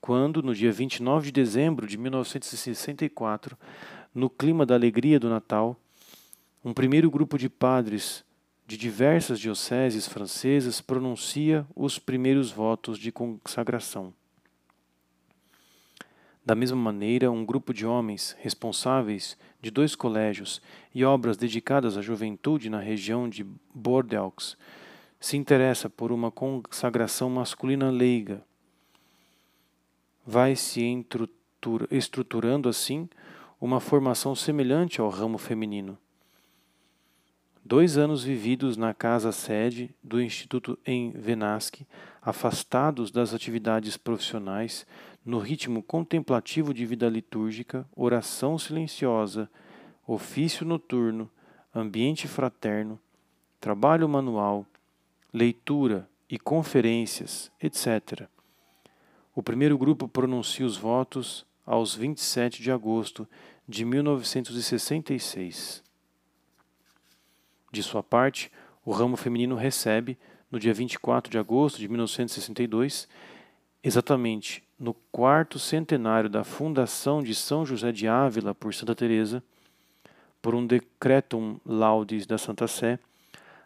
quando, no dia 29 de dezembro de 1964, no clima da alegria do Natal, um primeiro grupo de padres de diversas dioceses francesas pronuncia os primeiros votos de consagração. Da mesma maneira, um grupo de homens responsáveis de dois colégios e obras dedicadas à juventude na região de Bordeaux se interessa por uma consagração masculina leiga. Vai se estruturando assim uma formação semelhante ao ramo feminino Dois anos vividos na casa-sede do Instituto em Venasque, afastados das atividades profissionais, no ritmo contemplativo de vida litúrgica, oração silenciosa, ofício noturno, ambiente fraterno, trabalho manual, leitura e conferências, etc. O primeiro grupo pronuncia os votos aos 27 de agosto de 1966. De sua parte, o ramo feminino recebe, no dia 24 de agosto de 1962, exatamente no quarto centenário da fundação de São José de Ávila por Santa Teresa, por um decretum laudis da Santa Sé,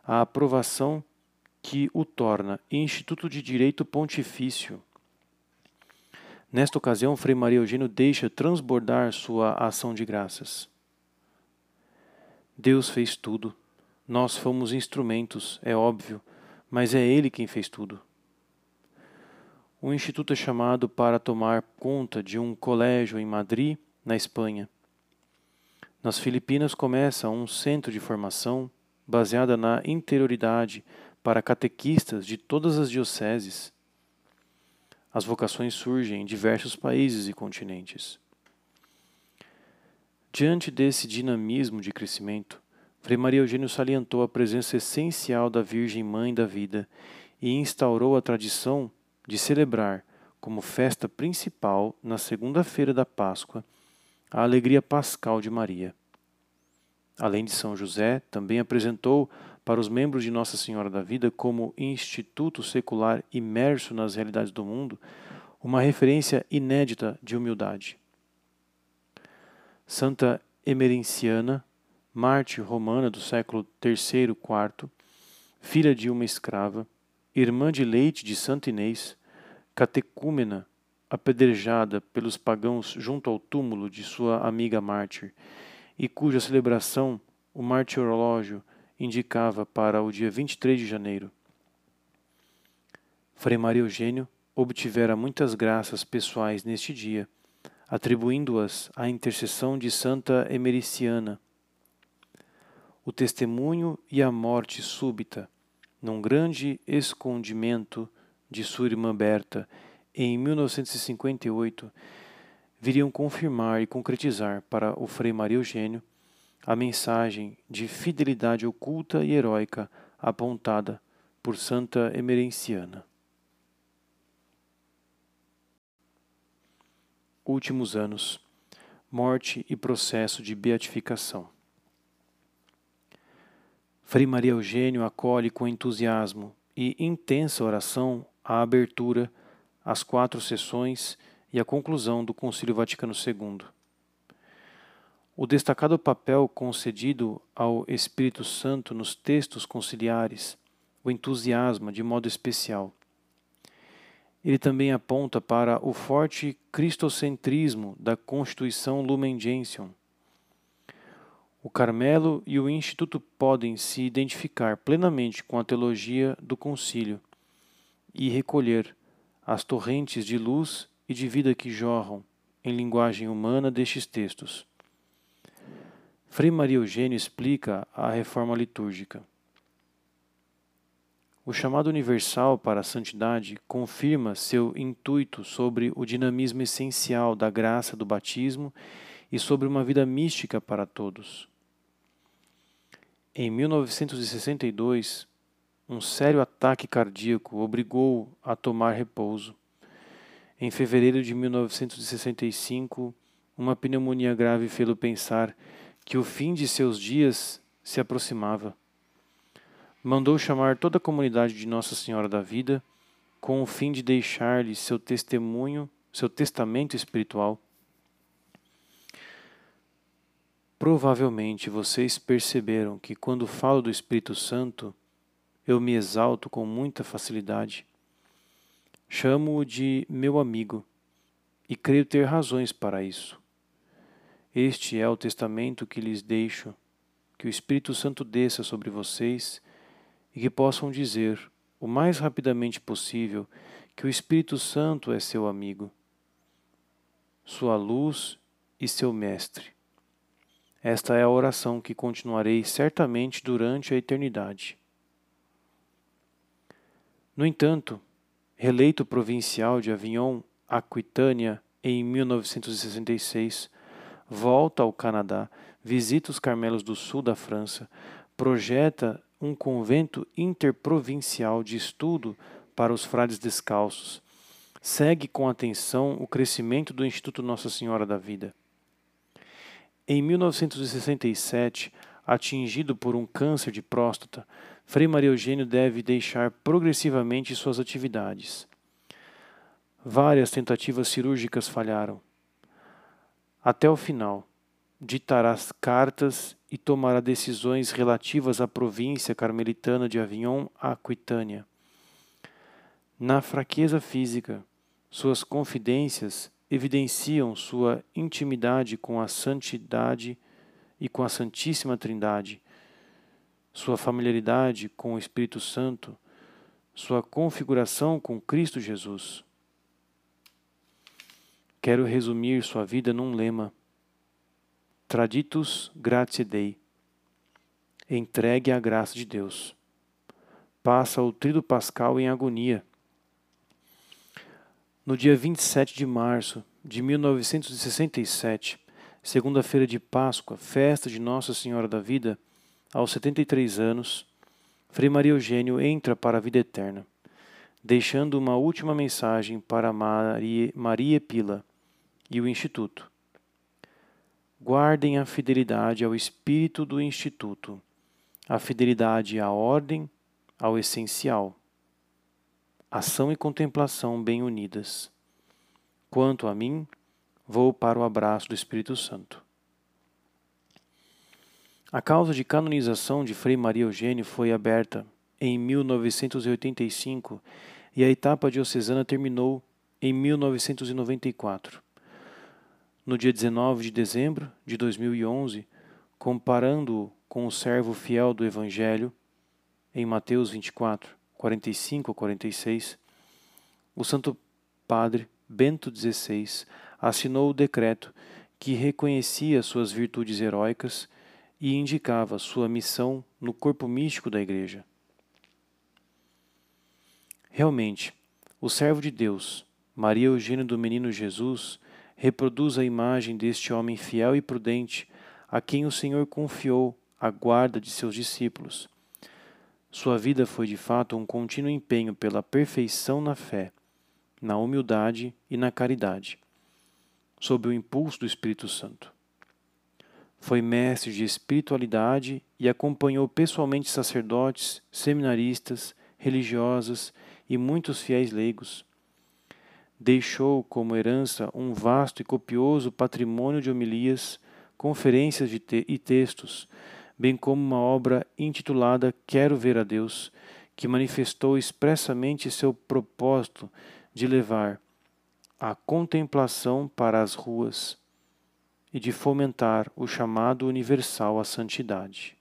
a aprovação que o torna Instituto de Direito Pontifício. Nesta ocasião, Frei Maria Eugênio deixa transbordar sua ação de graças. Deus fez tudo nós fomos instrumentos, é óbvio, mas é Ele quem fez tudo. O Instituto é chamado para tomar conta de um colégio em Madrid, na Espanha. Nas Filipinas começa um centro de formação baseada na interioridade para catequistas de todas as dioceses. As vocações surgem em diversos países e continentes. Diante desse dinamismo de crescimento, Frei Maria Eugênio salientou a presença essencial da Virgem Mãe da Vida e instaurou a tradição de celebrar, como festa principal, na segunda-feira da Páscoa, a alegria pascal de Maria. Além de São José, também apresentou para os membros de Nossa Senhora da Vida como instituto secular imerso nas realidades do mundo, uma referência inédita de humildade. Santa Emerenciana, mártir romana do século III IV, filha de uma escrava, irmã de leite de Santa Inês, catecúmena apedrejada pelos pagãos junto ao túmulo de sua amiga mártir, e cuja celebração o martirológio indicava para o dia 23 de janeiro. Frei Maria Eugênio obtivera muitas graças pessoais neste dia, atribuindo-as à intercessão de Santa Emericiana. O testemunho e a morte súbita, num grande escondimento de sua irmã Berta, em 1958, viriam confirmar e concretizar para o Frei Maria Eugênio a mensagem de fidelidade oculta e heróica apontada por Santa Emerenciana. Últimos anos, morte e processo de beatificação. Frei Maria Eugênio acolhe com entusiasmo e intensa oração a abertura as quatro sessões e a conclusão do Concílio Vaticano II. O destacado papel concedido ao Espírito Santo nos textos conciliares o entusiasma de modo especial. Ele também aponta para o forte cristocentrismo da Constituição Lumen Gentium. O Carmelo e o Instituto podem se identificar plenamente com a teologia do concílio e recolher as torrentes de luz e de vida que jorram, em linguagem humana, destes textos. Frei Maria Eugênio explica a reforma litúrgica. O chamado universal para a santidade confirma seu intuito sobre o dinamismo essencial da graça do batismo e sobre uma vida mística para todos. Em 1962, um sério ataque cardíaco obrigou-o a tomar repouso. Em fevereiro de 1965, uma pneumonia grave fez-o pensar que o fim de seus dias se aproximava. Mandou chamar toda a comunidade de Nossa Senhora da Vida com o fim de deixar-lhe seu testemunho, seu testamento espiritual. Provavelmente vocês perceberam que quando falo do Espírito Santo, eu me exalto com muita facilidade. Chamo-o de meu amigo e creio ter razões para isso. Este é o testamento que lhes deixo, que o Espírito Santo desça sobre vocês e que possam dizer, o mais rapidamente possível, que o Espírito Santo é seu amigo, sua luz e seu mestre. Esta é a oração que continuarei certamente durante a eternidade. No entanto, reeleito provincial de Avignon, Aquitânia, em 1966, volta ao Canadá, visita os Carmelos do sul da França, projeta um convento interprovincial de estudo para os frades descalços, segue com atenção o crescimento do Instituto Nossa Senhora da Vida. Em 1967, atingido por um câncer de próstata, Frei Maria Eugênio deve deixar progressivamente suas atividades. Várias tentativas cirúrgicas falharam. Até o final, ditará cartas e tomará decisões relativas à província carmelitana de Avignon Aquitânia. Na fraqueza física, suas confidências evidenciam sua intimidade com a santidade e com a Santíssima Trindade sua familiaridade com o Espírito Santo, sua configuração com Cristo Jesus. Quero resumir sua vida num lema: Traditus gratiae Dei. Entregue à graça de Deus. Passa o trido pascal em agonia. No dia 27 de março de 1967, segunda-feira de Páscoa, festa de Nossa Senhora da Vida, aos 73 anos, Frei Maria Eugênio entra para a vida eterna, deixando uma última mensagem para Maria, Maria Pila e o Instituto. Guardem a fidelidade ao espírito do Instituto a fidelidade à ordem, ao essencial, ação e contemplação bem unidas. Quanto a mim, vou para o abraço do Espírito Santo. A causa de canonização de Frei Maria Eugênio foi aberta em 1985 e a etapa diocesana terminou em 1994. No dia 19 de dezembro de 2011, comparando-o com o servo fiel do Evangelho, em Mateus 24, 45 a 46, o Santo Padre Bento XVI assinou o decreto que reconhecia suas virtudes heróicas e indicava sua missão no corpo místico da Igreja. Realmente, o servo de Deus, Maria Eugênio do Menino Jesus, reproduz a imagem deste homem fiel e prudente, a quem o Senhor confiou a guarda de seus discípulos. Sua vida foi de fato um contínuo empenho pela perfeição na fé, na humildade e na caridade, sob o impulso do Espírito Santo. Foi mestre de espiritualidade e acompanhou pessoalmente sacerdotes, seminaristas, religiosas e muitos fiéis leigos deixou como herança um vasto e copioso patrimônio de homilias, conferências te e textos, bem como uma obra intitulada Quero Ver a Deus, que manifestou expressamente seu propósito de levar a contemplação para as ruas e de fomentar o chamado universal à santidade.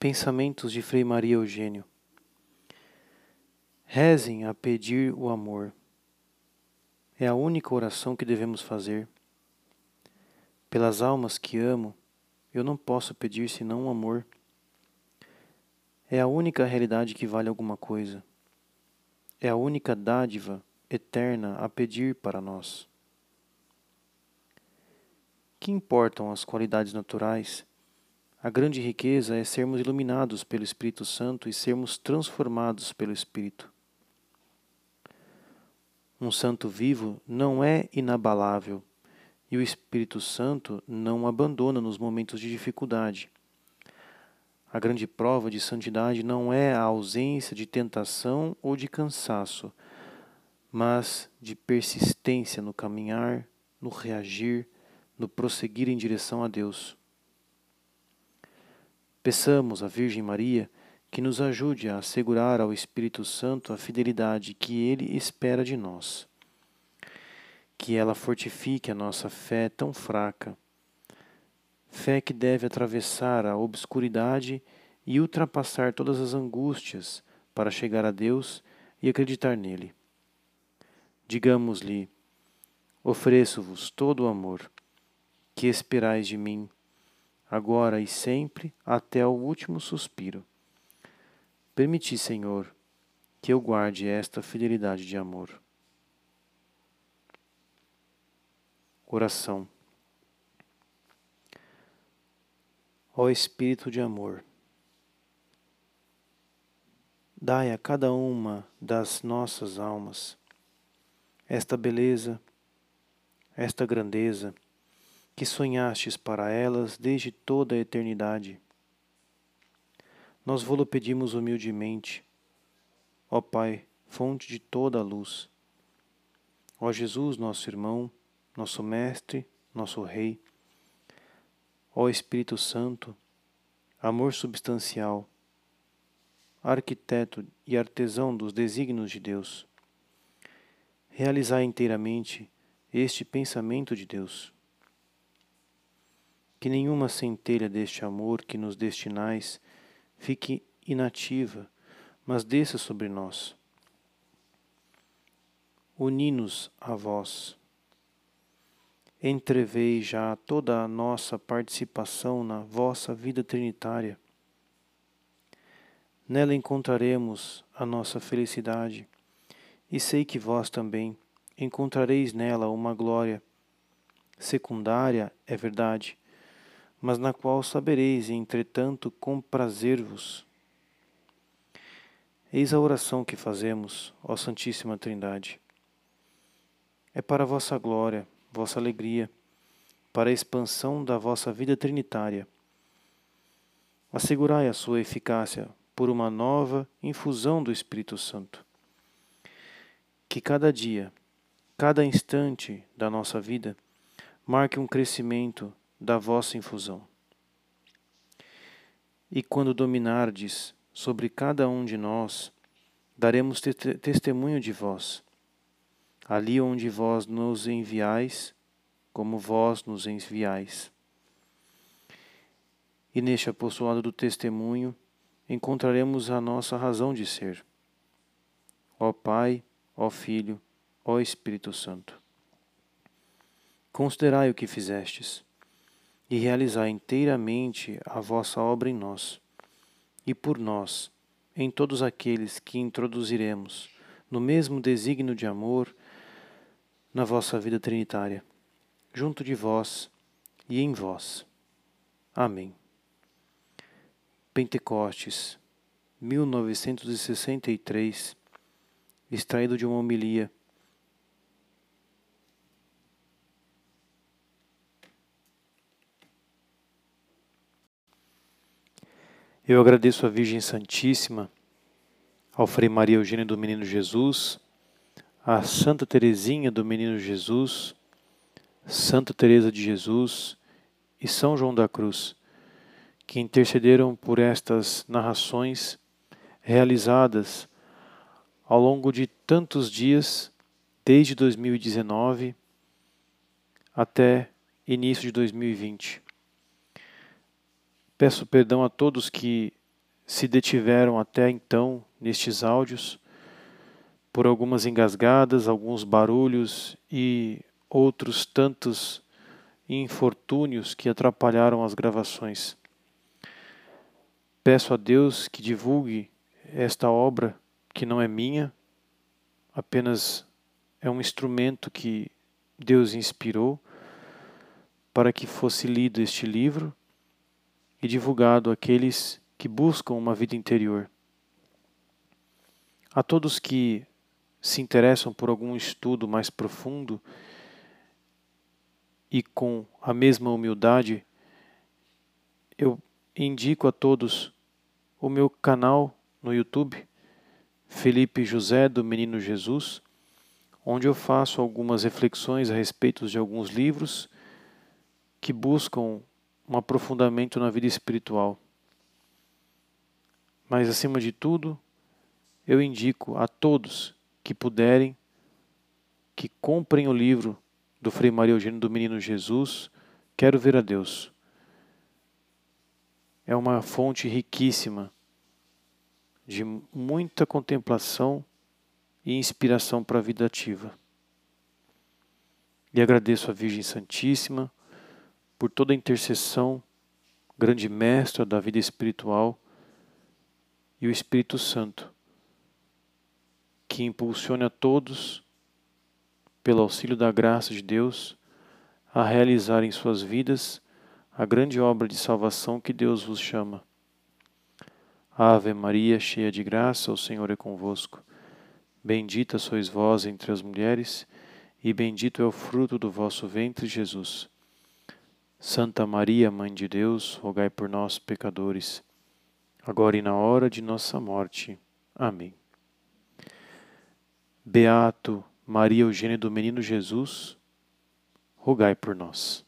Pensamentos de Frei Maria Eugênio. Rezem a pedir o amor. É a única oração que devemos fazer. Pelas almas que amo, eu não posso pedir senão o amor. É a única realidade que vale alguma coisa. É a única dádiva eterna a pedir para nós. Que importam as qualidades naturais a grande riqueza é sermos iluminados pelo Espírito Santo e sermos transformados pelo Espírito. Um santo vivo não é inabalável e o Espírito Santo não abandona nos momentos de dificuldade. A grande prova de santidade não é a ausência de tentação ou de cansaço, mas de persistência no caminhar, no reagir, no prosseguir em direção a Deus. Peçamos à Virgem Maria que nos ajude a assegurar ao Espírito Santo a fidelidade que ele espera de nós. Que ela fortifique a nossa fé tão fraca, fé que deve atravessar a obscuridade e ultrapassar todas as angústias para chegar a Deus e acreditar nele. Digamos-lhe: Ofereço-vos todo o amor que esperais de mim agora e sempre, até o último suspiro. Permiti, Senhor, que eu guarde esta fidelidade de amor. Oração. Ó Espírito de amor, dai a cada uma das nossas almas esta beleza, esta grandeza, que sonhastes para elas desde toda a eternidade. Nós vô-lo pedimos humildemente, ó Pai, fonte de toda a luz. Ó Jesus, nosso irmão, nosso Mestre, nosso Rei. Ó Espírito Santo, amor substancial, arquiteto e artesão dos desígnios de Deus. Realizai inteiramente este pensamento de Deus que nenhuma centelha deste amor que nos destinais fique inativa, mas desça sobre nós. Uni-nos a vós. Entrevei já toda a nossa participação na vossa vida trinitária. Nela encontraremos a nossa felicidade, e sei que vós também encontrareis nela uma glória secundária, é verdade, mas na qual sabereis, entretanto, comprazer-vos. Eis a oração que fazemos, ó Santíssima Trindade. É para a vossa glória, vossa alegria, para a expansão da vossa vida trinitária. Assegurai a sua eficácia por uma nova infusão do Espírito Santo. Que cada dia, cada instante da nossa vida, marque um crescimento da vossa infusão. E quando dominardes sobre cada um de nós, daremos te testemunho de vós, ali onde vós nos enviais, como vós nos enviais. E neste apostolado do testemunho encontraremos a nossa razão de ser. Ó Pai, ó Filho, ó Espírito Santo. Considerai o que fizestes e realizai inteiramente a vossa obra em nós e por nós, em todos aqueles que introduziremos no mesmo desígnio de amor na vossa vida trinitária, junto de vós e em vós. Amém. Pentecostes, 1963, extraído de uma homilia Eu agradeço à Virgem Santíssima, ao Frei Maria Eugênio do Menino Jesus, à Santa Teresinha do Menino Jesus, Santa Teresa de Jesus e São João da Cruz, que intercederam por estas narrações realizadas ao longo de tantos dias, desde 2019 até início de 2020. Peço perdão a todos que se detiveram até então nestes áudios por algumas engasgadas, alguns barulhos e outros tantos infortúnios que atrapalharam as gravações. Peço a Deus que divulgue esta obra que não é minha, apenas é um instrumento que Deus inspirou para que fosse lido este livro e divulgado àqueles que buscam uma vida interior. A todos que se interessam por algum estudo mais profundo e com a mesma humildade, eu indico a todos o meu canal no YouTube, Felipe José do Menino Jesus, onde eu faço algumas reflexões a respeito de alguns livros que buscam um aprofundamento na vida espiritual. Mas, acima de tudo, eu indico a todos que puderem que comprem o livro do Frei Maria Eugênio do Menino Jesus, Quero Ver a Deus. É uma fonte riquíssima de muita contemplação e inspiração para a vida ativa. E agradeço a Virgem Santíssima por toda a intercessão, grande mestra da vida espiritual, e o Espírito Santo, que impulsione a todos, pelo auxílio da graça de Deus, a realizar em suas vidas a grande obra de salvação que Deus vos chama. Ave Maria, cheia de graça, o Senhor é convosco. Bendita sois vós entre as mulheres, e bendito é o fruto do vosso ventre, Jesus. Santa Maria, Mãe de Deus, rogai por nós, pecadores, agora e na hora de nossa morte. Amém. Beato Maria Eugênia do Menino Jesus, rogai por nós.